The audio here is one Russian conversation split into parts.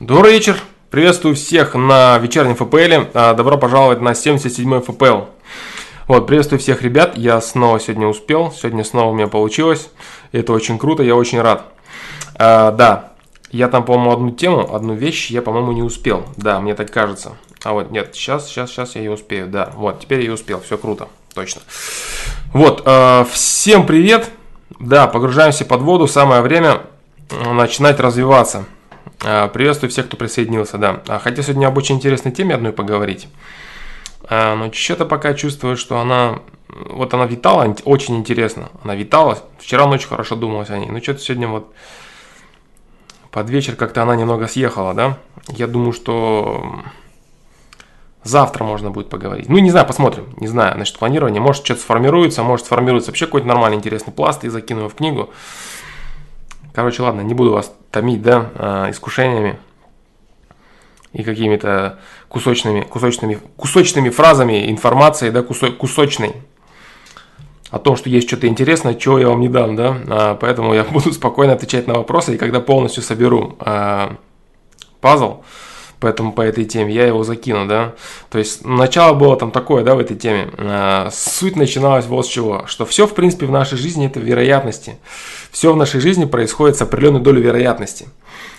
Добрый вечер. Приветствую всех на вечернем ФПЛ. А, добро пожаловать на 77-й ФПЛ. Вот, приветствую всех ребят. Я снова сегодня успел. Сегодня снова у меня получилось. Это очень круто, я очень рад. А, да, я там, по-моему, одну тему, одну вещь я, по-моему, не успел. Да, мне так кажется. А вот, нет, сейчас, сейчас, сейчас я ее успею. Да, вот, теперь я успел. Все круто, точно. Вот, э, всем привет. Да, погружаемся под воду. Самое время начинать развиваться. А, приветствую всех, кто присоединился, да. А, хотел сегодня об очень интересной теме одной поговорить. А, но что-то пока чувствую, что она... Вот она витала, очень интересно. Она витала. Вчера ночью хорошо думалось о ней. Но что-то сегодня вот под вечер как-то она немного съехала, да. Я думаю, что завтра можно будет поговорить. Ну, не знаю, посмотрим. Не знаю, значит, планирование. Может, что-то сформируется, может, сформируется вообще какой-то нормальный интересный пласт и закину его в книгу. Короче, ладно, не буду вас томить, да, а, искушениями и какими-то кусочными, кусочными, кусочными фразами информации, да, кусо, кусочной о том, что есть что-то интересное, чего я вам не дам, да, а, поэтому я буду спокойно отвечать на вопросы, и когда полностью соберу а, пазл, поэтому по этой теме я его закину, да. То есть начало было там такое, да, в этой теме. А, суть начиналась вот с чего, что все, в принципе, в нашей жизни это вероятности. Все в нашей жизни происходит с определенной долей вероятности.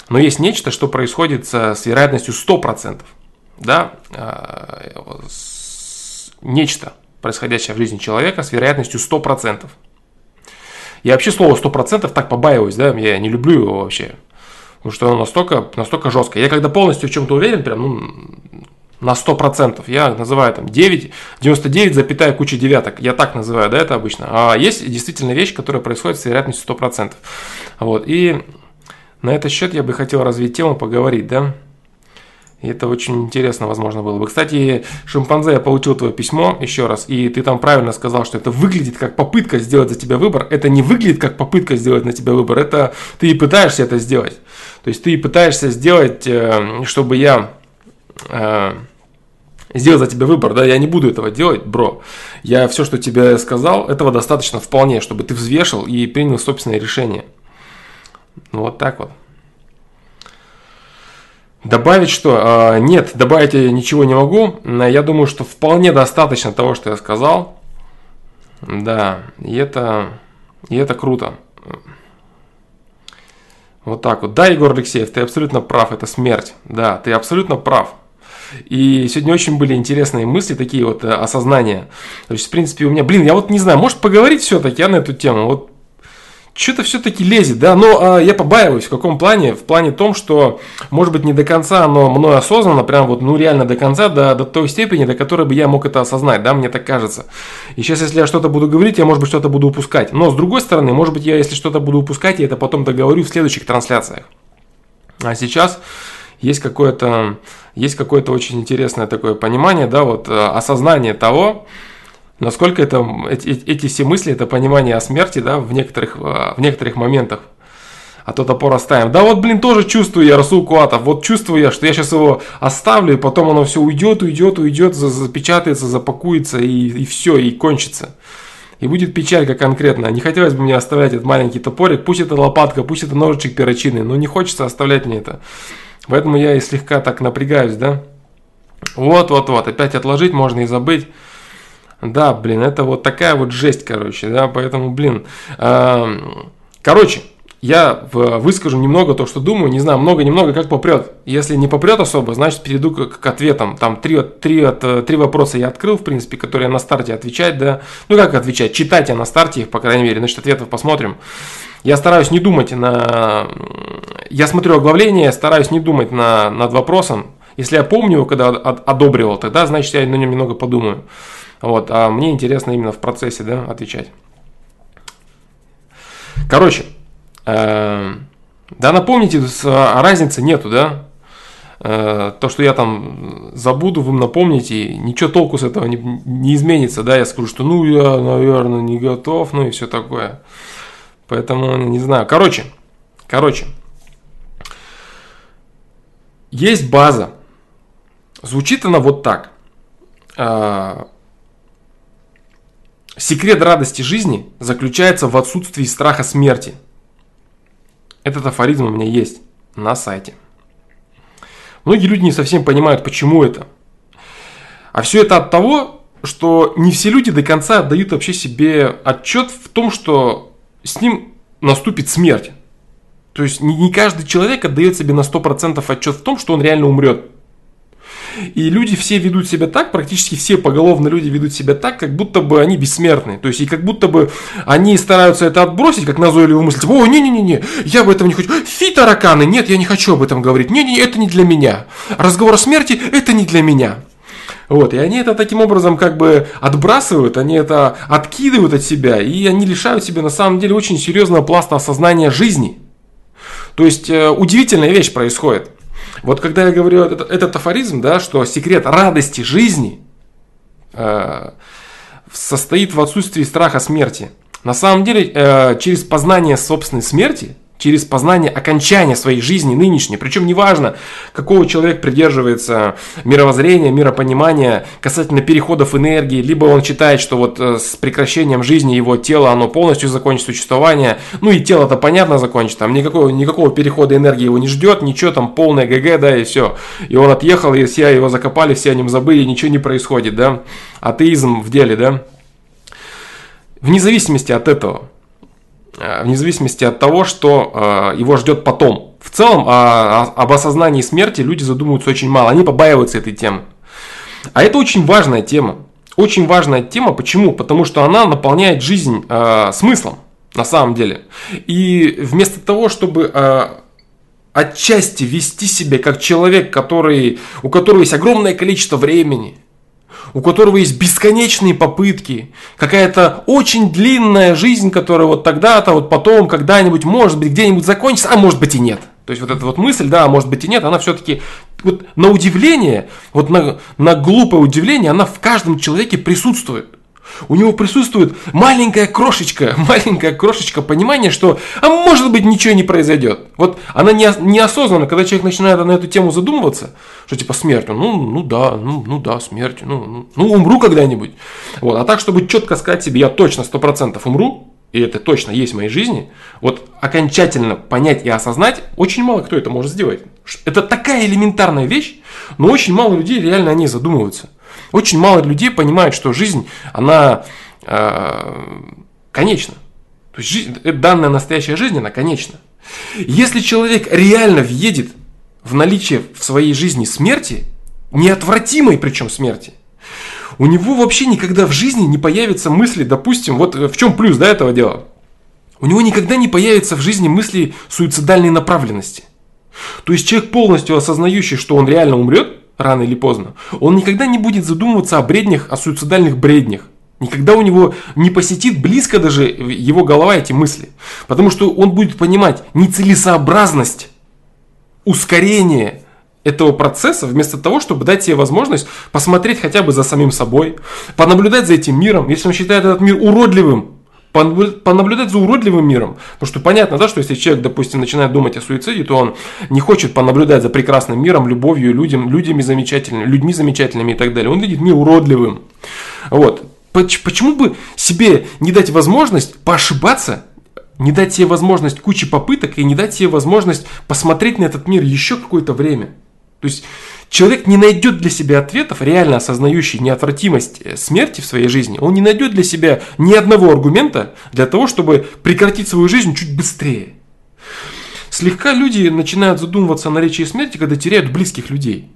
Но есть нечто, что происходит с вероятностью 100%. Да? А, нечто, происходящее в жизни человека, с вероятностью 100%. Я вообще слово 100% так побаиваюсь, да, я не люблю его вообще. Потому что оно настолько, настолько жесткое. Я когда полностью в чем-то уверен, прям, ну, на 100%. Я называю там 9, 99, запятая куча девяток. Я так называю, да, это обычно. А есть действительно вещь, которая происходит с вероятностью 100%. Вот. И на этот счет я бы хотел развить тему, поговорить, да. И это очень интересно, возможно, было бы. Кстати, шимпанзе, я получил твое письмо еще раз, и ты там правильно сказал, что это выглядит как попытка сделать за тебя выбор. Это не выглядит как попытка сделать на тебя выбор, это ты и пытаешься это сделать. То есть ты и пытаешься сделать, э, чтобы я э, сделать за тебя выбор, да, я не буду этого делать, бро. Я все, что тебе сказал, этого достаточно вполне, чтобы ты взвешил и принял собственное решение. Ну вот так вот. Добавить что? А, нет, добавить я ничего не могу. Я думаю, что вполне достаточно того, что я сказал. Да, и это, и это круто. Вот так вот. Да, Егор Алексеев, ты абсолютно прав, это смерть. Да, ты абсолютно прав. И сегодня очень были интересные мысли, такие вот э, осознания. То есть, в принципе, у меня, блин, я вот не знаю, может поговорить все-таки на эту тему? Вот что-то все-таки лезет, да, но а, я побаиваюсь, в каком плане? В плане том, что, может быть, не до конца, но мной осознанно, прям вот, ну, реально до конца, до, до той степени, до которой бы я мог это осознать, да, мне так кажется. И сейчас, если я что-то буду говорить, я, может быть, что-то буду упускать. Но, с другой стороны, может быть, я, если что-то буду упускать, я это потом договорю в следующих трансляциях. А сейчас есть какое-то, есть какое-то очень интересное такое понимание, да, вот э, осознание того, насколько это, эти, эти все мысли, это понимание о смерти, да, в некоторых, э, в некоторых моментах. А то топор оставим. Да вот, блин, тоже чувствую я Расул Куатов. Вот чувствую я, что я сейчас его оставлю, и потом оно все уйдет, уйдет, уйдет, запечатается, запакуется, и, и все, и кончится. И будет печалька конкретно. Не хотелось бы мне оставлять этот маленький топорик. Пусть это лопатка, пусть это ножичек перочинный, но не хочется оставлять мне это. Поэтому я и слегка так напрягаюсь, да. Вот, вот, вот. Опять отложить можно и забыть. Да, блин, это вот такая вот жесть, короче, да, поэтому, блин. Э, короче, я выскажу немного то, что думаю, не знаю, много-немного, как попрет. Если не попрет особо, значит перейду к, к ответам. Там три, три, три вопроса я открыл, в принципе, которые на старте отвечать, да. Ну как отвечать? Читать я на старте их, по крайней мере, значит, ответов посмотрим. Я стараюсь не думать на... Я смотрю оглавление, стараюсь не думать на, над вопросом. Если я помню его, когда одобривал, тогда, значит, я на нем немного подумаю. Вот, а мне интересно именно в процессе, да, отвечать. Короче, э, да, напомните, а разницы нету, да. Э, то, что я там забуду, вы напомните, ничего толку с этого не, не изменится, да. Я скажу, что ну я, наверное, не готов, ну и все такое. Поэтому не знаю. Короче, короче, есть база. Звучит она вот так. А, секрет радости жизни заключается в отсутствии страха смерти. Этот афоризм у меня есть на сайте. Многие люди не совсем понимают, почему это. А все это от того, что не все люди до конца отдают вообще себе отчет в том, что с ним наступит смерть. То есть не, не каждый человек отдает себе на 100% отчет в том, что он реально умрет. И люди все ведут себя так, практически все поголовно люди ведут себя так, как будто бы они бессмертны. То есть, и как будто бы они стараются это отбросить, как назойливую мысль. Типа, о, не-не-не, я об этом не хочу. Фи, тараканы, нет, я не хочу об этом говорить. Не-не, это не для меня. Разговор о смерти, это не для меня. Вот, и они это таким образом как бы отбрасывают, они это откидывают от себя, и они лишают себя на самом деле очень серьезного пласта осознания жизни. То есть э, удивительная вещь происходит. Вот когда я говорю этот, этот афоризм, да, что секрет радости жизни э, состоит в отсутствии страха смерти. На самом деле, э, через познание собственной смерти через познание окончания своей жизни нынешней. Причем неважно, какого человек придерживается мировоззрения, миропонимания касательно переходов энергии, либо он считает, что вот э, с прекращением жизни его тело, оно полностью закончит существование, ну и тело-то понятно закончит, там никакого, никакого перехода энергии его не ждет, ничего там полное ГГ, да, и все. И он отъехал, и все его закопали, все о нем забыли, ничего не происходит, да. Атеизм в деле, да. Вне зависимости от этого, вне зависимости от того, что э, его ждет потом. В целом а, об осознании смерти люди задумываются очень мало, они побаиваются этой темы. А это очень важная тема. Очень важная тема. Почему? Потому что она наполняет жизнь э, смыслом на самом деле. И вместо того, чтобы э, отчасти вести себя как человек, который, у которого есть огромное количество времени, у которого есть бесконечные попытки, какая-то очень длинная жизнь, которая вот тогда-то, вот потом, когда-нибудь, может быть, где-нибудь закончится, а может быть и нет. То есть вот эта вот мысль, да, а может быть и нет, она все-таки вот на удивление, вот на, на глупое удивление, она в каждом человеке присутствует. У него присутствует маленькая крошечка, маленькая крошечка понимания, что, а может быть, ничего не произойдет. Вот она не, неосознанно, когда человек начинает на эту тему задумываться, что типа смерть, ну, ну да, ну, ну да, смерть, ну, ну, ну умру когда-нибудь. Вот, а так, чтобы четко сказать себе, я точно 100% умру, и это точно есть в моей жизни, вот окончательно понять и осознать, очень мало кто это может сделать. Это такая элементарная вещь, но очень мало людей реально о ней задумываются. Очень мало людей понимают, что жизнь, она э, конечна. То есть жизнь, данная настоящая жизнь, она конечна. Если человек реально въедет в наличие в своей жизни смерти, неотвратимой причем смерти, у него вообще никогда в жизни не появятся мысли, допустим, вот в чем плюс да, этого дела. У него никогда не появится в жизни мысли суицидальной направленности. То есть человек полностью осознающий, что он реально умрет, рано или поздно, он никогда не будет задумываться о бреднях, о суицидальных бреднях. Никогда у него не посетит близко даже его голова эти мысли. Потому что он будет понимать нецелесообразность, ускорение этого процесса, вместо того, чтобы дать себе возможность посмотреть хотя бы за самим собой, понаблюдать за этим миром. Если он считает этот мир уродливым, понаблюдать за уродливым миром. Потому что понятно, да, что если человек, допустим, начинает думать о суициде, то он не хочет понаблюдать за прекрасным миром, любовью, людям, людьми замечательными, людьми замечательными и так далее. Он видит мир уродливым. Вот. Почему бы себе не дать возможность поошибаться, не дать себе возможность кучи попыток и не дать себе возможность посмотреть на этот мир еще какое-то время? То есть Человек не найдет для себя ответов, реально осознающий неотвратимость э, смерти в своей жизни. Он не найдет для себя ни одного аргумента для того, чтобы прекратить свою жизнь чуть быстрее. Слегка люди начинают задумываться о наличии смерти, когда теряют близких людей.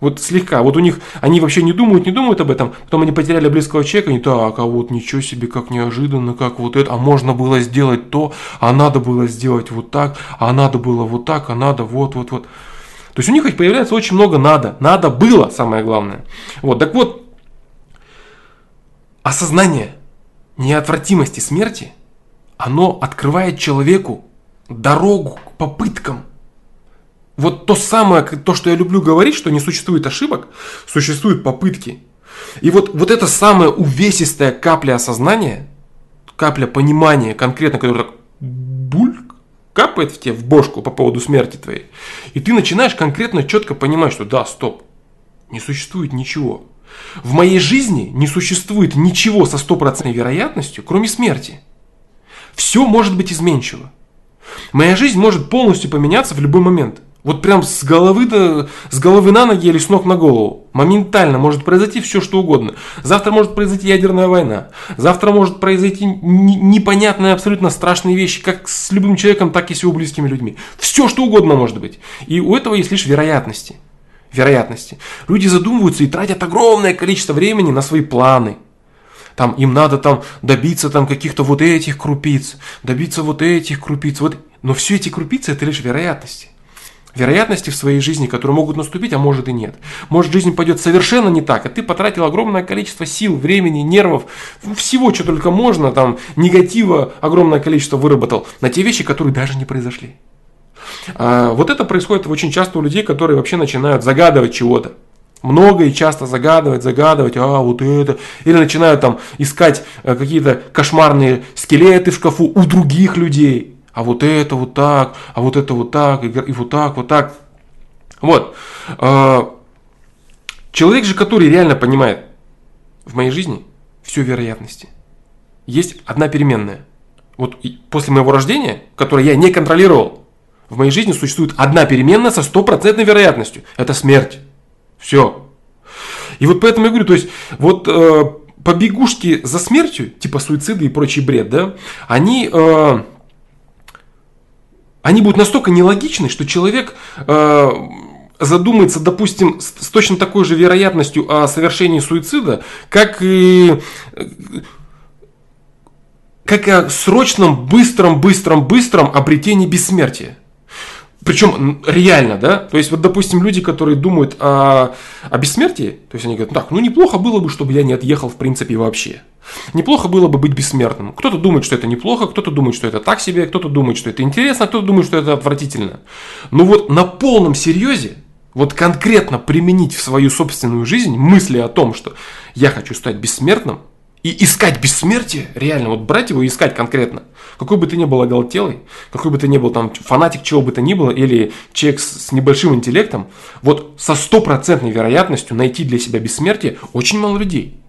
Вот слегка. Вот у них, они вообще не думают, не думают об этом. Потом они потеряли близкого человека, они так, а вот ничего себе, как неожиданно, как вот это, а можно было сделать то, а надо было сделать вот так, а надо было вот так, а надо вот, вот, вот. То есть у них появляется очень много надо. Надо было, самое главное. Вот, так вот, осознание неотвратимости смерти, оно открывает человеку дорогу к попыткам. Вот то самое, то, что я люблю говорить, что не существует ошибок, существуют попытки. И вот, вот эта самая увесистая капля осознания, капля понимания конкретно, которая так бульк, капает в тебе в бошку по поводу смерти твоей, и ты начинаешь конкретно четко понимать, что да, стоп, не существует ничего. В моей жизни не существует ничего со стопроцентной вероятностью, кроме смерти. Все может быть изменчиво. Моя жизнь может полностью поменяться в любой момент. Вот прям с головы, до, с головы на ноги или с ног на голову. Моментально может произойти все, что угодно. Завтра может произойти ядерная война. Завтра может произойти непонятные, абсолютно страшные вещи, как с любым человеком, так и с его близкими людьми. Все, что угодно может быть. И у этого есть лишь вероятности. Вероятности. Люди задумываются и тратят огромное количество времени на свои планы. Там им надо там добиться там каких-то вот этих крупиц, добиться вот этих крупиц. Вот. Но все эти крупицы это лишь вероятности вероятности в своей жизни, которые могут наступить, а может и нет. Может жизнь пойдет совершенно не так, а ты потратил огромное количество сил, времени, нервов, всего, что только можно, там, негатива огромное количество выработал на те вещи, которые даже не произошли. А вот это происходит очень часто у людей, которые вообще начинают загадывать чего-то. Много и часто загадывать, загадывать, а вот это. Или начинают там искать э, какие-то кошмарные скелеты в шкафу у других людей а вот это вот так, а вот это вот так, и, вот так, вот так. Вот. А, человек же, который реально понимает в моей жизни все вероятности. Есть одна переменная. Вот после моего рождения, которую я не контролировал, в моей жизни существует одна переменная со стопроцентной вероятностью. Это смерть. Все. И вот поэтому я говорю, то есть вот э, побегушки за смертью, типа суициды и прочий бред, да, они э, они будут настолько нелогичны, что человек э, задумается, допустим, с, с точно такой же вероятностью о совершении суицида, как и как о срочном, быстром, быстром, быстром обретении бессмертия. Причем реально, да? То есть, вот, допустим, люди, которые думают о, о бессмертии, то есть они говорят, так, ну неплохо было бы, чтобы я не отъехал в принципе вообще. Неплохо было бы быть бессмертным. Кто-то думает, что это неплохо, кто-то думает, что это так себе, кто-то думает, что это интересно, кто-то думает, что это отвратительно. Но вот на полном серьезе, вот конкретно применить в свою собственную жизнь мысли о том, что я хочу стать бессмертным, и искать бессмертие, реально, вот брать его и искать конкретно. Какой бы ты ни был оголтелый, какой бы ты ни был там фанатик чего бы то ни было, или человек с небольшим интеллектом, вот со стопроцентной вероятностью найти для себя бессмертие очень мало людей.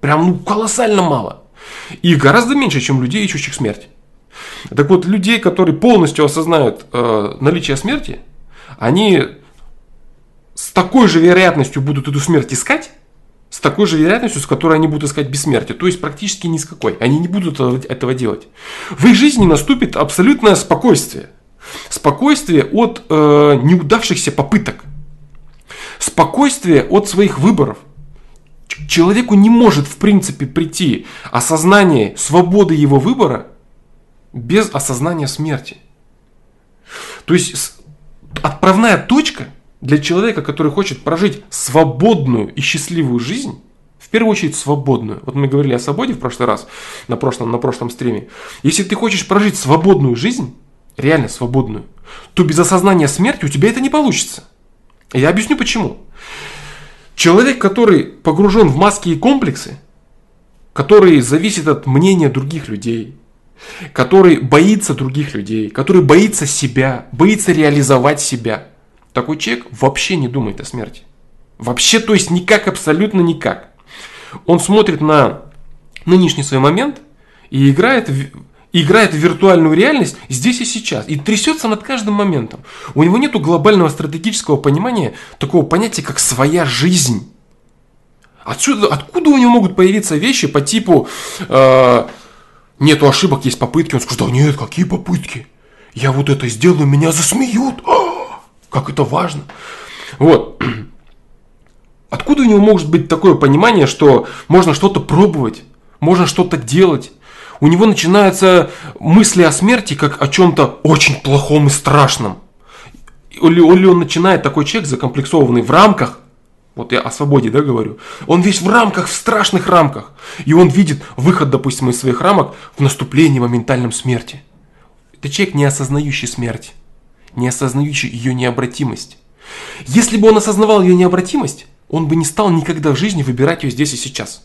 Прям ну колоссально мало. И гораздо меньше, чем людей, ищущих смерть. Так вот, людей, которые полностью осознают э, наличие смерти, они с такой же вероятностью будут эту смерть искать, с такой же вероятностью, с которой они будут искать бессмертие. То есть практически ни с какой. Они не будут этого делать. В их жизни наступит абсолютное спокойствие. Спокойствие от э, неудавшихся попыток. Спокойствие от своих выборов. Человеку не может в принципе прийти осознание свободы его выбора без осознания смерти. То есть отправная точка – для человека, который хочет прожить свободную и счастливую жизнь, в первую очередь свободную. Вот мы говорили о свободе в прошлый раз, на прошлом, на прошлом стриме. Если ты хочешь прожить свободную жизнь, реально свободную, то без осознания смерти у тебя это не получится. Я объясню почему. Человек, который погружен в маски и комплексы, который зависит от мнения других людей, который боится других людей, который боится себя, боится реализовать себя – такой человек вообще не думает о смерти. Вообще, то есть никак, абсолютно никак. Он смотрит на нынешний свой момент и играет играет в виртуальную реальность здесь и сейчас. И трясется над каждым моментом. У него нет глобального стратегического понимания такого понятия, как своя жизнь. Отсюда, откуда у него могут появиться вещи по типу э, нету ошибок, есть попытки. Он скажет, да нет, какие попытки? Я вот это сделаю, меня засмеют. А! Как это важно. Вот. Откуда у него может быть такое понимание, что можно что-то пробовать, можно что-то делать? У него начинаются мысли о смерти как о чем-то очень плохом и страшном. Или, или он начинает, такой человек закомплексованный в рамках, вот я о свободе, да, говорю, он весь в рамках, в страшных рамках. И он видит выход, допустим, из своих рамок в наступлении моментальном смерти. Это человек, не осознающий смерть не осознающий ее необратимость. Если бы он осознавал ее необратимость, он бы не стал никогда в жизни выбирать ее здесь и сейчас.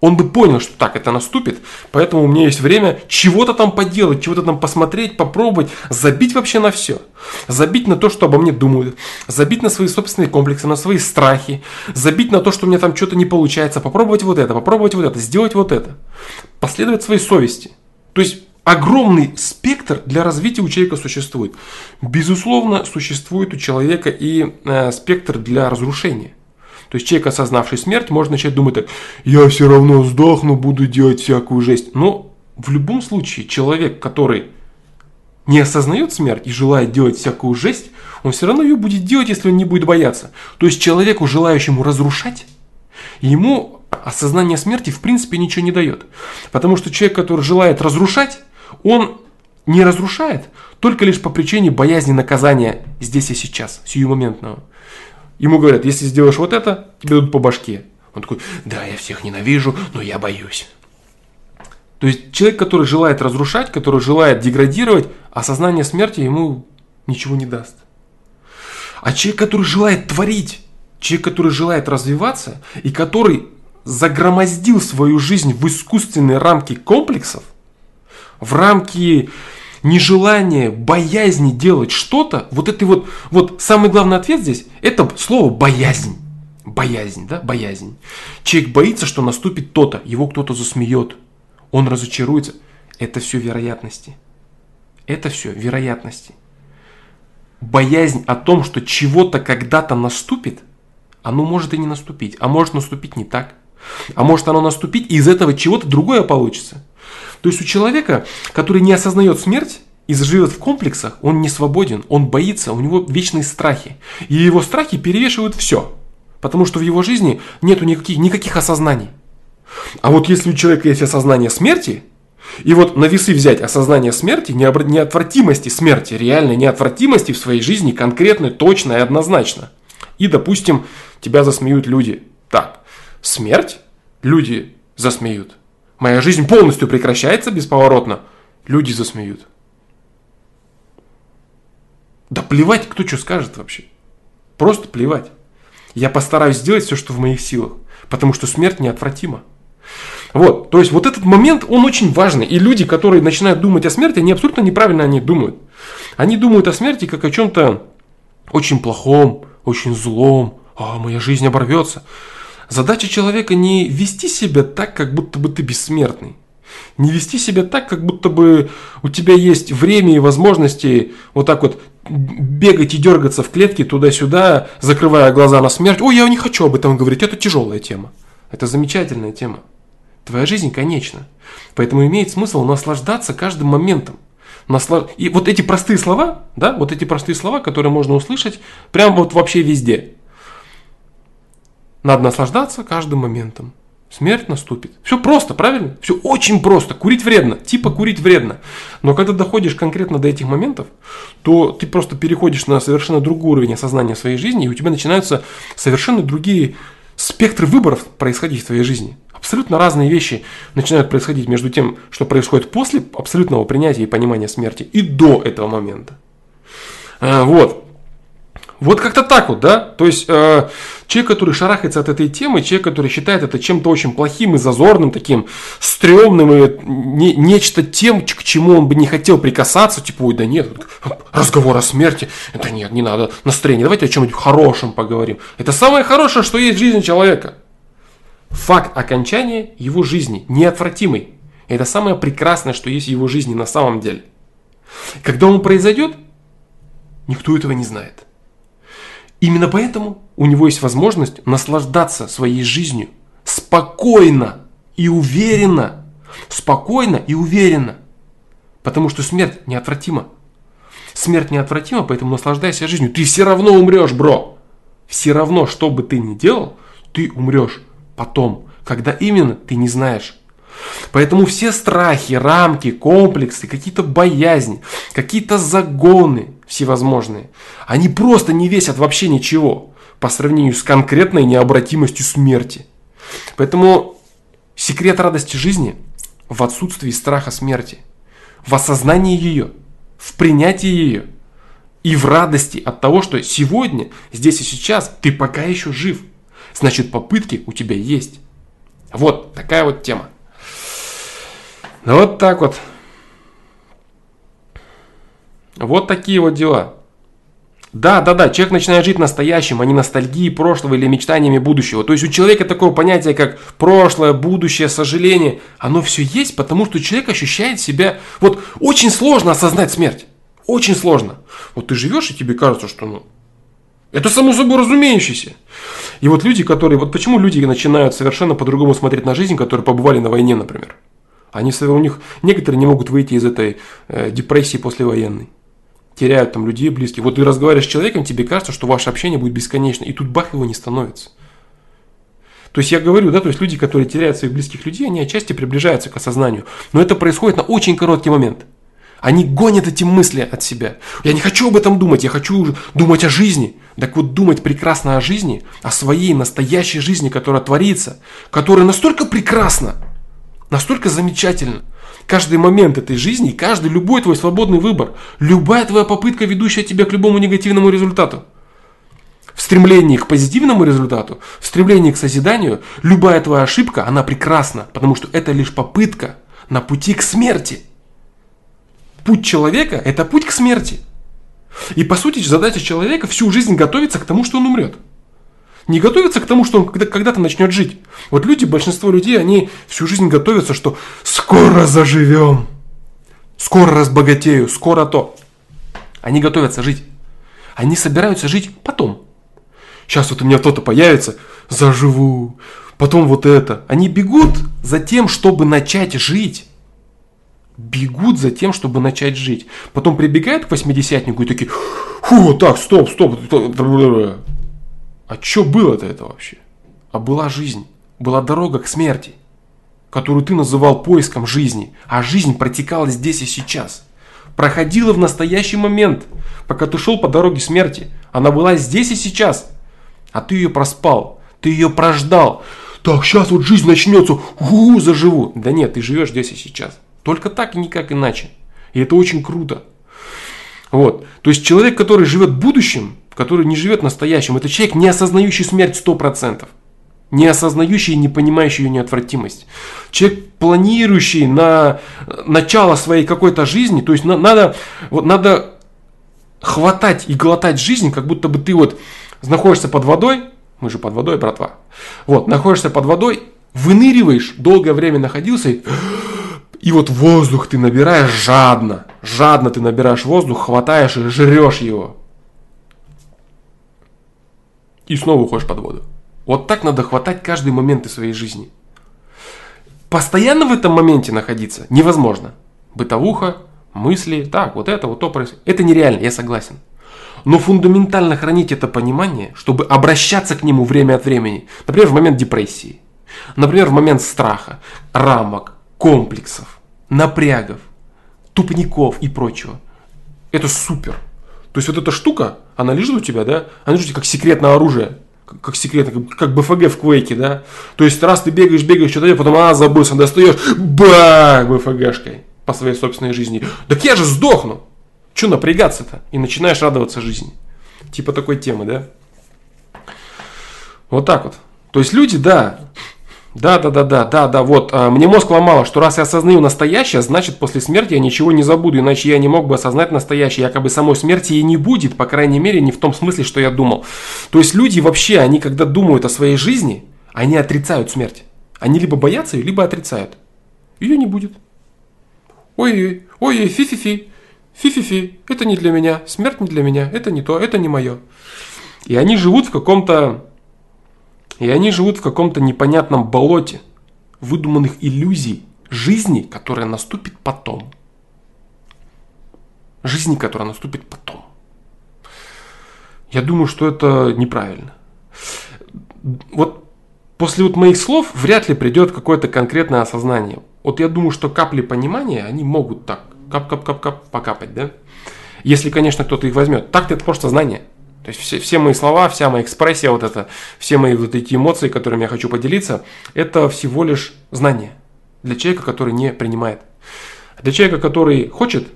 Он бы понял, что так это наступит, поэтому у меня есть время чего-то там поделать, чего-то там посмотреть, попробовать, забить вообще на все. Забить на то, что обо мне думают, забить на свои собственные комплексы, на свои страхи, забить на то, что у меня там что-то не получается, попробовать вот это, попробовать вот это, сделать вот это. Последовать своей совести. То есть огромный спектр для развития у человека существует. Безусловно, существует у человека и э, спектр для разрушения. То есть человек, осознавший смерть, может начать думать так, я все равно сдохну, буду делать всякую жесть. Но в любом случае человек, который не осознает смерть и желает делать всякую жесть, он все равно ее будет делать, если он не будет бояться. То есть человеку, желающему разрушать, ему осознание смерти в принципе ничего не дает. Потому что человек, который желает разрушать, он не разрушает только лишь по причине боязни наказания здесь и сейчас, сиюмоментного. Ему говорят, если сделаешь вот это, тебе дадут по башке. Он такой, да, я всех ненавижу, но я боюсь. То есть человек, который желает разрушать, который желает деградировать, осознание смерти ему ничего не даст. А человек, который желает творить, человек, который желает развиваться и который загромоздил свою жизнь в искусственные рамки комплексов, в рамки нежелания, боязни делать что-то, вот это вот, вот самый главный ответ здесь, это слово боязнь. Боязнь, да, боязнь. Человек боится, что наступит то-то, его кто-то засмеет, он разочаруется. Это все вероятности. Это все вероятности. Боязнь о том, что чего-то когда-то наступит, оно может и не наступить, а может наступить не так. А может оно наступить, и из этого чего-то другое получится. То есть у человека, который не осознает смерть и живет в комплексах, он не свободен, он боится, у него вечные страхи. И его страхи перевешивают все. Потому что в его жизни нет никаких, никаких осознаний. А вот если у человека есть осознание смерти, и вот на весы взять осознание смерти, неотвратимости смерти, реальной неотвратимости в своей жизни, конкретной, точно и однозначно. И, допустим, тебя засмеют люди. Так, смерть, люди засмеют. Моя жизнь полностью прекращается бесповоротно. Люди засмеют. Да плевать, кто что скажет вообще. Просто плевать. Я постараюсь сделать все, что в моих силах. Потому что смерть неотвратима. Вот, то есть вот этот момент, он очень важный. И люди, которые начинают думать о смерти, они абсолютно неправильно о ней думают. Они думают о смерти как о чем-то очень плохом, очень злом. А, моя жизнь оборвется. Задача человека не вести себя так, как будто бы ты бессмертный. Не вести себя так, как будто бы у тебя есть время и возможности вот так вот бегать и дергаться в клетке туда-сюда, закрывая глаза на смерть. Ой, я не хочу об этом говорить, это тяжелая тема. Это замечательная тема. Твоя жизнь конечна. Поэтому имеет смысл наслаждаться каждым моментом. Наслаж... И вот эти простые слова, да, вот эти простые слова, которые можно услышать прямо вот вообще везде. Надо наслаждаться каждым моментом. Смерть наступит. Все просто, правильно? Все очень просто. Курить вредно. Типа курить вредно. Но когда доходишь конкретно до этих моментов, то ты просто переходишь на совершенно другой уровень осознания своей жизни, и у тебя начинаются совершенно другие спектры выборов происходить в твоей жизни. Абсолютно разные вещи начинают происходить между тем, что происходит после абсолютного принятия и понимания смерти, и до этого момента. А, вот. Вот как-то так вот, да? То есть э, человек, который шарахается от этой темы, человек, который считает это чем-то очень плохим и зазорным, таким стрёмным, и не, нечто тем, к чему он бы не хотел прикасаться, типа, ой, да нет, разговор о смерти, это нет, не надо, настроение, давайте о чем-нибудь хорошем поговорим. Это самое хорошее, что есть в жизни человека. Факт окончания его жизни неотвратимый. Это самое прекрасное, что есть в его жизни на самом деле. Когда он произойдет, никто этого не знает. Именно поэтому у него есть возможность наслаждаться своей жизнью спокойно и уверенно. Спокойно и уверенно. Потому что смерть неотвратима. Смерть неотвратима, поэтому наслаждайся жизнью. Ты все равно умрешь, бро. Все равно, что бы ты ни делал, ты умрешь потом. Когда именно, ты не знаешь. Поэтому все страхи, рамки, комплексы, какие-то боязни, какие-то загоны всевозможные, они просто не весят вообще ничего по сравнению с конкретной необратимостью смерти. Поэтому секрет радости жизни в отсутствии страха смерти, в осознании ее, в принятии ее и в радости от того, что сегодня, здесь и сейчас ты пока еще жив. Значит, попытки у тебя есть. Вот такая вот тема. Ну вот так вот. Вот такие вот дела. Да, да, да, человек начинает жить настоящим, а не ностальгией прошлого или мечтаниями будущего. То есть у человека такое понятие, как прошлое, будущее, сожаление, оно все есть, потому что человек ощущает себя... Вот очень сложно осознать смерть. Очень сложно. Вот ты живешь, и тебе кажется, что ну, это само собой разумеющееся. И вот люди, которые... Вот почему люди начинают совершенно по-другому смотреть на жизнь, которые побывали на войне, например. Они, у них некоторые не могут выйти из этой э, депрессии послевоенной теряют там людей близких. Вот ты разговариваешь с человеком, тебе кажется, что ваше общение будет бесконечно, и тут бах его не становится. То есть я говорю, да, то есть люди, которые теряют своих близких людей, они отчасти приближаются к осознанию. Но это происходит на очень короткий момент. Они гонят эти мысли от себя. Я не хочу об этом думать, я хочу думать о жизни. Так вот, думать прекрасно о жизни, о своей настоящей жизни, которая творится, которая настолько прекрасна, настолько замечательна, каждый момент этой жизни, каждый, любой твой свободный выбор, любая твоя попытка, ведущая тебя к любому негативному результату. В стремлении к позитивному результату, в стремлении к созиданию, любая твоя ошибка, она прекрасна, потому что это лишь попытка на пути к смерти. Путь человека – это путь к смерти. И по сути задача человека всю жизнь готовиться к тому, что он умрет не готовится к тому, что он когда-то начнет жить. Вот люди, большинство людей, они всю жизнь готовятся, что скоро заживем, скоро разбогатею, скоро то. Они готовятся жить. Они собираются жить потом. Сейчас вот у меня кто-то появится, заживу, потом вот это. Они бегут за тем, чтобы начать жить. Бегут за тем, чтобы начать жить. Потом прибегают к восьмидесятнику и такие, фу, так, стоп, стоп, а что было-то это вообще? А была жизнь, была дорога к смерти, которую ты называл поиском жизни, а жизнь протекала здесь и сейчас. Проходила в настоящий момент, пока ты шел по дороге смерти. Она была здесь и сейчас. А ты ее проспал, ты ее прождал. Так, сейчас вот жизнь начнется, у, заживу. Да нет, ты живешь здесь и сейчас. Только так и никак иначе. И это очень круто. Вот. То есть человек, который живет будущим, который не живет настоящим, это человек, не осознающий смерть 100%. Не осознающий и не понимающий ее неотвратимость. Человек, планирующий на начало своей какой-то жизни, то есть на, надо, вот, надо хватать и глотать жизнь, как будто бы ты вот находишься под водой, мы же под водой, братва, вот, находишься под водой, выныриваешь, долгое время находился, и, и вот воздух ты набираешь жадно, жадно ты набираешь воздух, хватаешь и жрешь его и снова уходишь под воду. Вот так надо хватать каждый момент из своей жизни. Постоянно в этом моменте находиться невозможно. Бытовуха, мысли, так, вот это, вот то происходит. Это нереально, я согласен. Но фундаментально хранить это понимание, чтобы обращаться к нему время от времени. Например, в момент депрессии. Например, в момент страха, рамок, комплексов, напрягов, тупников и прочего. Это супер. То есть вот эта штука, она лежит у тебя, да? Она лежит как секретное оружие. Как, секретно, как, БФГ в Квейке, да? То есть раз ты бегаешь, бегаешь, что-то потом, а, забылся, достаешь, бах, БФГшкой по своей собственной жизни. Так я же сдохну. Че напрягаться-то? И начинаешь радоваться жизни. Типа такой темы, да? Вот так вот. То есть люди, да, да, да, да, да, да, да, вот. А, мне мозг ломало, что раз я осознаю настоящее, значит после смерти я ничего не забуду, иначе я не мог бы осознать настоящее. Якобы самой смерти и не будет, по крайней мере, не в том смысле, что я думал. То есть люди вообще, они когда думают о своей жизни, они отрицают смерть. Они либо боятся ее, либо отрицают. Ее не будет. Ой-ой, ой-ой, фи-фи-фи, фи-фи-фи, это не для меня, смерть не для меня, это не то, это не мое. И они живут в каком-то и они живут в каком-то непонятном болоте выдуманных иллюзий жизни, которая наступит потом. Жизни, которая наступит потом. Я думаю, что это неправильно. Вот после вот моих слов вряд ли придет какое-то конкретное осознание. Вот я думаю, что капли понимания, они могут так кап-кап-кап-кап покапать, да? Если, конечно, кто-то их возьмет. Так-то это просто знание. То есть все, все мои слова, вся моя экспрессия, вот это, все мои вот эти эмоции, которыми я хочу поделиться, это всего лишь знание для человека, который не принимает. Для человека, который хочет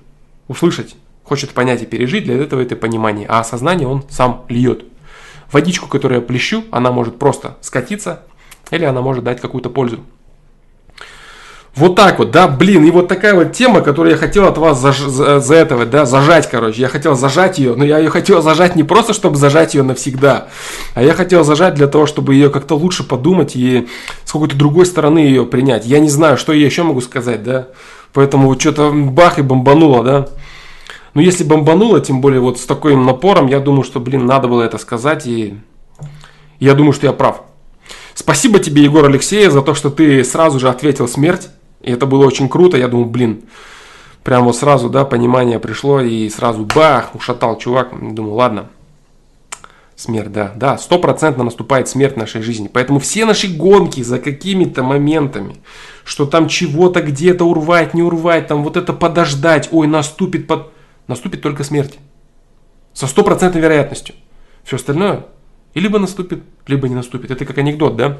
услышать, хочет понять и пережить, для этого это понимание. А осознание он сам льет. Водичку, которую я плещу, она может просто скатиться, или она может дать какую-то пользу. Вот так вот, да, блин, и вот такая вот тема, которую я хотел от вас за, за, за этого, да, зажать, короче. Я хотел зажать ее, но я ее хотел зажать не просто, чтобы зажать ее навсегда, а я хотел зажать для того, чтобы ее как-то лучше подумать и с какой-то другой стороны ее принять. Я не знаю, что я еще могу сказать, да. Поэтому вот что-то бах и бомбануло, да. Но если бомбануло, тем более вот с таким напором, я думаю, что, блин, надо было это сказать, и я думаю, что я прав. Спасибо тебе, Егор Алексеев, за то, что ты сразу же ответил смерть. И это было очень круто. Я думаю, блин, прям вот сразу, да, понимание пришло. И сразу бах, ушатал чувак. Думаю, ладно, смерть, да. Да, стопроцентно наступает смерть в нашей жизни. Поэтому все наши гонки за какими-то моментами, что там чего-то где-то урвать, не урвать, там вот это подождать, ой, наступит, под... наступит только смерть. Со стопроцентной вероятностью. Все остальное и либо наступит, либо не наступит. Это как анекдот, да?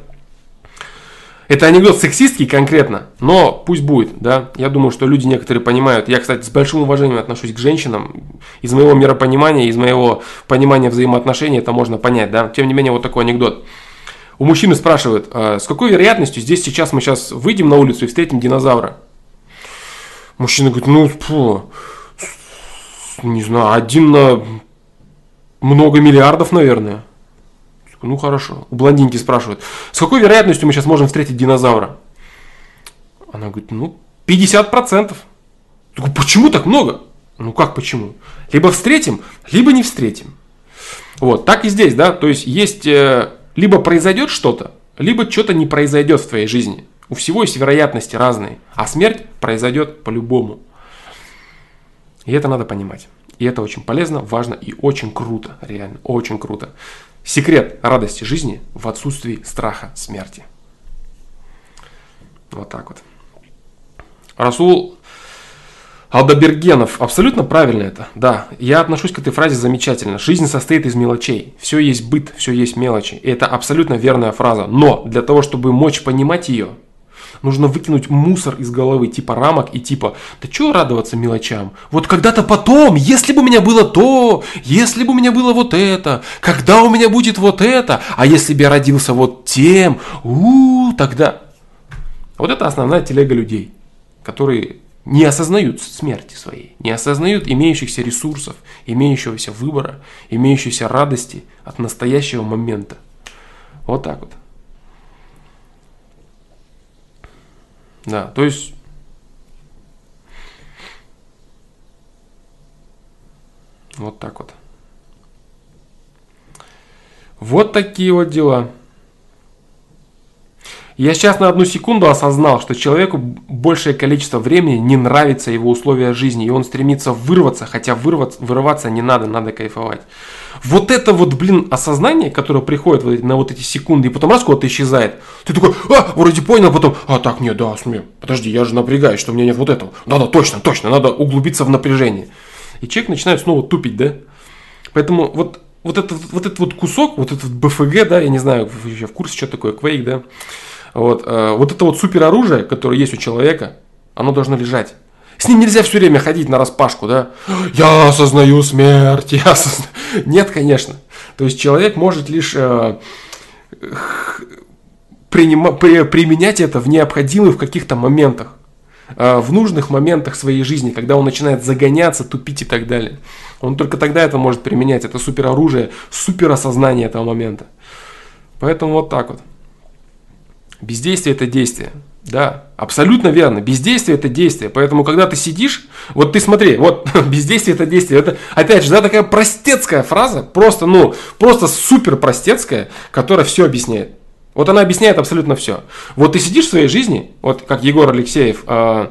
Это анекдот сексистский конкретно, но пусть будет, да. Я думаю, что люди некоторые понимают. Я, кстати, с большим уважением отношусь к женщинам. Из моего миропонимания, из моего понимания взаимоотношений это можно понять, да. Тем не менее, вот такой анекдот. У мужчины спрашивают, а с какой вероятностью здесь сейчас мы сейчас выйдем на улицу и встретим динозавра? Мужчина говорит, ну, фу, не знаю, один на много миллиардов, наверное. Ну хорошо. У блондинки спрашивают, с какой вероятностью мы сейчас можем встретить динозавра? Она говорит, ну 50%. Я почему так много? Ну как почему? Либо встретим, либо не встретим. Вот, так и здесь, да, то есть есть, э, либо произойдет что-то, либо что-то не произойдет в твоей жизни. У всего есть вероятности разные, а смерть произойдет по-любому. И это надо понимать. И это очень полезно, важно и очень круто, реально, очень круто. Секрет радости жизни в отсутствии страха смерти. Вот так вот. Расул Алдабергенов, абсолютно правильно это. Да, я отношусь к этой фразе замечательно. Жизнь состоит из мелочей. Все есть быт, все есть мелочи. И это абсолютно верная фраза. Но для того, чтобы мочь понимать ее, Нужно выкинуть мусор из головы, типа рамок и типа, да чего радоваться мелочам? Вот когда-то потом, если бы у меня было то, если бы у меня было вот это, когда у меня будет вот это, а если бы я родился вот тем, у, тогда. Вот это основная телега людей, которые не осознают смерти своей, не осознают имеющихся ресурсов, имеющегося выбора, имеющейся радости от настоящего момента. Вот так вот. Да, то есть... Вот так вот. Вот такие вот дела. Я сейчас на одну секунду осознал, что человеку большее количество времени не нравится его условия жизни, и он стремится вырваться, хотя вырваться, вырываться не надо, надо кайфовать. Вот это вот, блин, осознание, которое приходит на вот эти секунды, и потом раз куда-то исчезает, ты такой, а, вроде понял, а потом, а, так, нет, да, смею, подожди, я же напрягаюсь, что у меня нет вот этого. Надо, точно, точно, надо углубиться в напряжение. И человек начинает снова тупить, да? Поэтому вот вот этот, вот этот вот кусок, вот этот БФГ, да, я не знаю, еще в курсе, что такое Quake, да, вот, э, вот это вот супероружие, которое есть у человека, оно должно лежать. С ним нельзя все время ходить на распашку, да? Я осознаю смерть, я осознаю. Нет, конечно. То есть человек может лишь э, принима, при, применять это в необходимых каких-то моментах. Э, в нужных моментах своей жизни, когда он начинает загоняться, тупить и так далее. Он только тогда это может применять. Это супероружие, суперосознание этого момента. Поэтому вот так вот. Бездействие – это действие. Да, абсолютно верно. Бездействие – это действие. Поэтому, когда ты сидишь, вот ты смотри, вот бездействие – это действие. Это, опять же, да, такая простецкая фраза, просто, ну, просто супер простецкая, которая все объясняет. Вот она объясняет абсолютно все. Вот ты сидишь в своей жизни, вот как Егор Алексеев, э,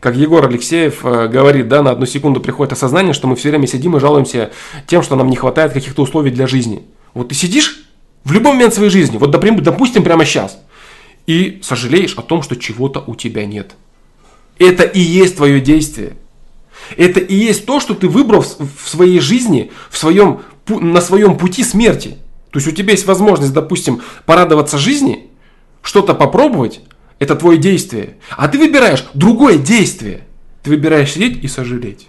как Егор Алексеев э, говорит, да, на одну секунду приходит осознание, что мы все время сидим и жалуемся тем, что нам не хватает каких-то условий для жизни. Вот ты сидишь в любой момент своей жизни, вот допустим прямо сейчас – и сожалеешь о том, что чего-то у тебя нет. Это и есть твое действие. Это и есть то, что ты выбрал в своей жизни, в своем, на своем пути смерти. То есть у тебя есть возможность, допустим, порадоваться жизни, что-то попробовать, это твое действие. А ты выбираешь другое действие. Ты выбираешь сидеть и сожалеть.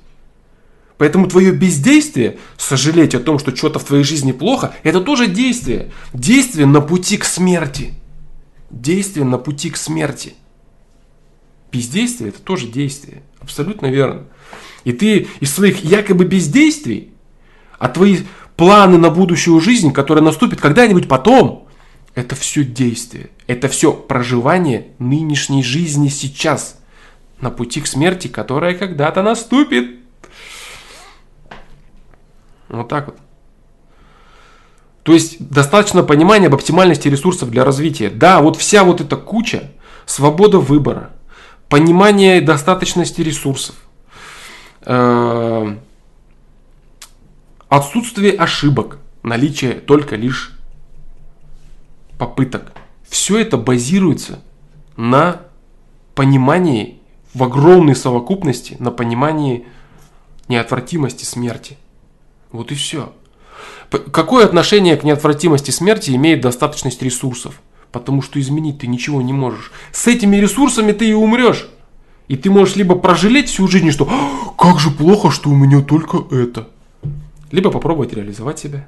Поэтому твое бездействие, сожалеть о том, что что-то в твоей жизни плохо, это тоже действие. Действие на пути к смерти действие на пути к смерти. Бездействие – это тоже действие. Абсолютно верно. И ты из своих якобы бездействий, а твои планы на будущую жизнь, которая наступит когда-нибудь потом, это все действие. Это все проживание нынешней жизни сейчас. На пути к смерти, которая когда-то наступит. Вот так вот. То есть достаточно понимания об оптимальности ресурсов для развития. Да, вот вся вот эта куча, свобода выбора, понимание достаточности ресурсов, э, отсутствие ошибок, наличие только лишь попыток. Все это базируется на понимании в огромной совокупности, на понимании неотвратимости смерти. Вот и все. Какое отношение к неотвратимости смерти имеет достаточность ресурсов? Потому что изменить ты ничего не можешь. С этими ресурсами ты и умрешь. И ты можешь либо прожалеть всю жизнь, что «А, как же плохо, что у меня только это. Либо попробовать реализовать себя.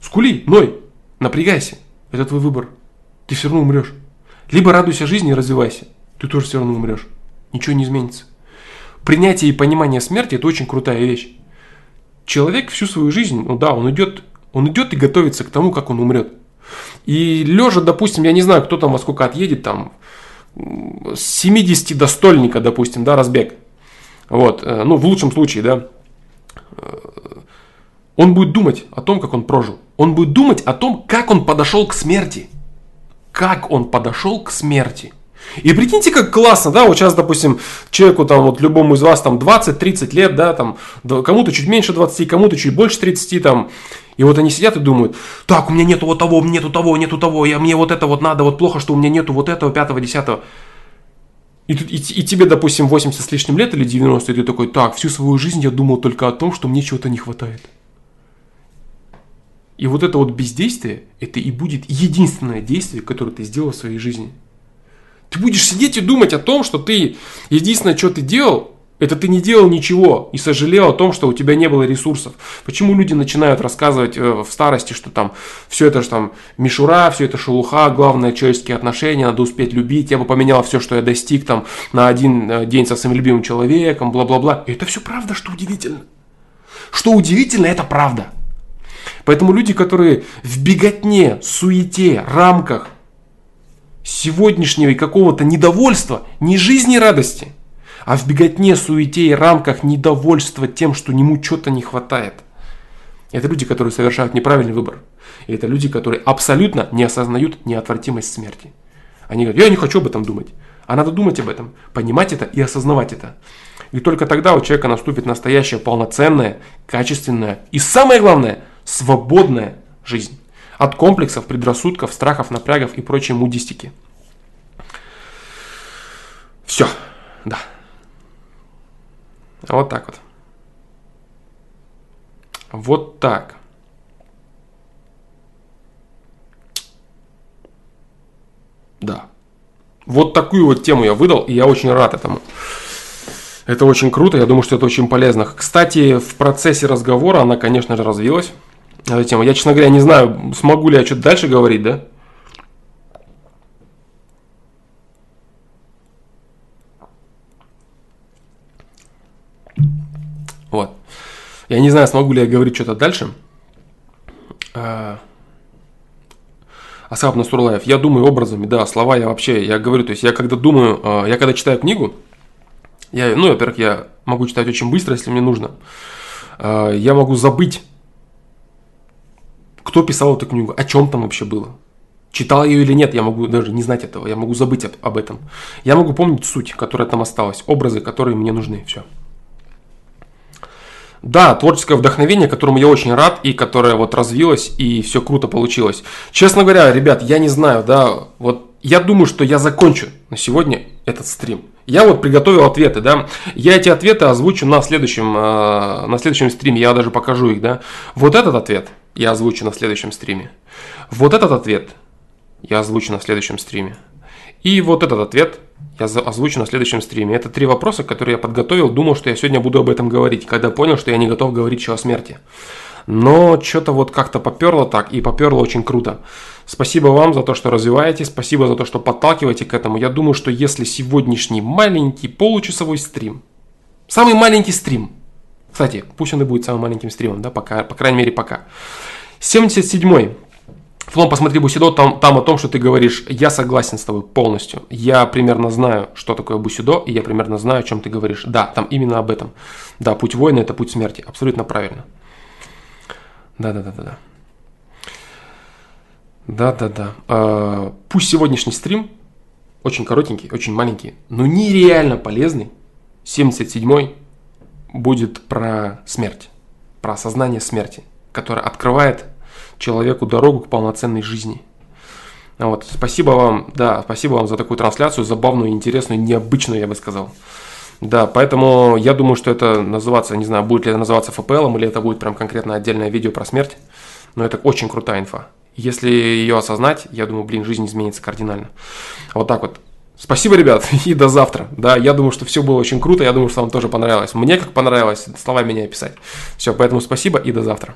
Скули, ной, напрягайся. Это твой выбор. Ты все равно умрешь. Либо радуйся жизни и развивайся. Ты тоже все равно умрешь. Ничего не изменится. Принятие и понимание смерти – это очень крутая вещь человек всю свою жизнь, ну да, он идет, он идет и готовится к тому, как он умрет. И лежа, допустим, я не знаю, кто там во сколько отъедет, там, с 70 до стольника, допустим, да, разбег. Вот, э, ну, в лучшем случае, да. Э, он будет думать о том, как он прожил. Он будет думать о том, как он подошел к смерти. Как он подошел к смерти. И прикиньте, как классно, да, вот сейчас, допустим, человеку там, вот любому из вас там 20-30 лет, да, там, кому-то чуть меньше 20, кому-то чуть больше 30, там, и вот они сидят и думают, так, у меня нету вот того, нету того, нету того, я, мне вот это вот надо, вот плохо, что у меня нету вот этого, пятого, десятого. И, и, и тебе, допустим, 80 с лишним лет или 90, и ты такой, так, всю свою жизнь я думал только о том, что мне чего-то не хватает. И вот это вот бездействие, это и будет единственное действие, которое ты сделал в своей жизни – ты будешь сидеть и думать о том, что ты единственное, что ты делал, это ты не делал ничего и сожалел о том, что у тебя не было ресурсов. Почему люди начинают рассказывать э, в старости, что там все это же там мишура, все это шелуха, главное человеческие отношения, надо успеть любить, я бы поменял все, что я достиг там на один э, день со своим любимым человеком, бла-бла-бла. И это все правда, что удивительно. Что удивительно, это правда. Поэтому люди, которые в беготне, суете, рамках сегодняшнего и какого-то недовольства, не жизни радости, а в беготне, суете и рамках недовольства тем, что ему что-то не хватает. Это люди, которые совершают неправильный выбор. И это люди, которые абсолютно не осознают неотвратимость смерти. Они говорят, я не хочу об этом думать. А надо думать об этом, понимать это и осознавать это. И только тогда у человека наступит настоящая, полноценная, качественная и самое главное, свободная жизнь. От комплексов, предрассудков, страхов, напрягов и прочей мудистики. Все, да. Вот так вот. Вот так. Да. Вот такую вот тему я выдал, и я очень рад этому. Это очень круто, я думаю, что это очень полезно. Кстати, в процессе разговора она, конечно же, развилась эту тему. Я, честно говоря, не знаю, смогу ли я что-то дальше говорить, да? Вот. Я не знаю, смогу ли я говорить что-то дальше. А, Асхаб Насурлаев, я думаю образами, да, слова я вообще, я говорю, то есть я когда думаю, а, я когда читаю книгу, я, ну, во-первых, я могу читать очень быстро, если мне нужно. А, я могу забыть кто писал эту книгу, о чем там вообще было. Читал ее или нет, я могу даже не знать этого, я могу забыть об, этом. Я могу помнить суть, которая там осталась, образы, которые мне нужны, все. Да, творческое вдохновение, которому я очень рад и которое вот развилось и все круто получилось. Честно говоря, ребят, я не знаю, да, вот я думаю, что я закончу на сегодня этот стрим. Я вот приготовил ответы, да. Я эти ответы озвучу на следующем, э, на следующем стриме, я даже покажу их, да. Вот этот ответ – я озвучу на следующем стриме. Вот этот ответ я озвучу на следующем стриме. И вот этот ответ я озвучу на следующем стриме. Это три вопроса, которые я подготовил, думал, что я сегодня буду об этом говорить, когда понял, что я не готов говорить еще о смерти. Но что-то вот как-то поперло так, и поперло очень круто. Спасибо вам за то, что развиваете, спасибо за то, что подталкиваете к этому. Я думаю, что если сегодняшний маленький получасовой стрим, самый маленький стрим, кстати, пусть он и будет самым маленьким стримом, да, пока, по крайней мере, пока. 77-й. Флом, посмотри Бусидо, там, там о том, что ты говоришь, я согласен с тобой полностью. Я примерно знаю, что такое Бусидо, и я примерно знаю, о чем ты говоришь. Да, там именно об этом. Да, путь воина – это путь смерти. Абсолютно правильно. Да-да-да-да-да. Да-да-да. А, пусть сегодняшний стрим очень коротенький, очень маленький, но нереально полезный. 77-й будет про смерть, про осознание смерти, которое открывает человеку дорогу к полноценной жизни. Вот, спасибо вам, да, спасибо вам за такую трансляцию, забавную, интересную, необычную, я бы сказал. Да, поэтому я думаю, что это называться, не знаю, будет ли это называться ФПЛ, или это будет прям конкретно отдельное видео про смерть, но это очень крутая инфа. Если ее осознать, я думаю, блин, жизнь изменится кардинально. Вот так вот. Спасибо, ребят, и до завтра. Да, я думаю, что все было очень круто, я думаю, что вам тоже понравилось. Мне как понравилось, слова меня описать. Все, поэтому спасибо и до завтра.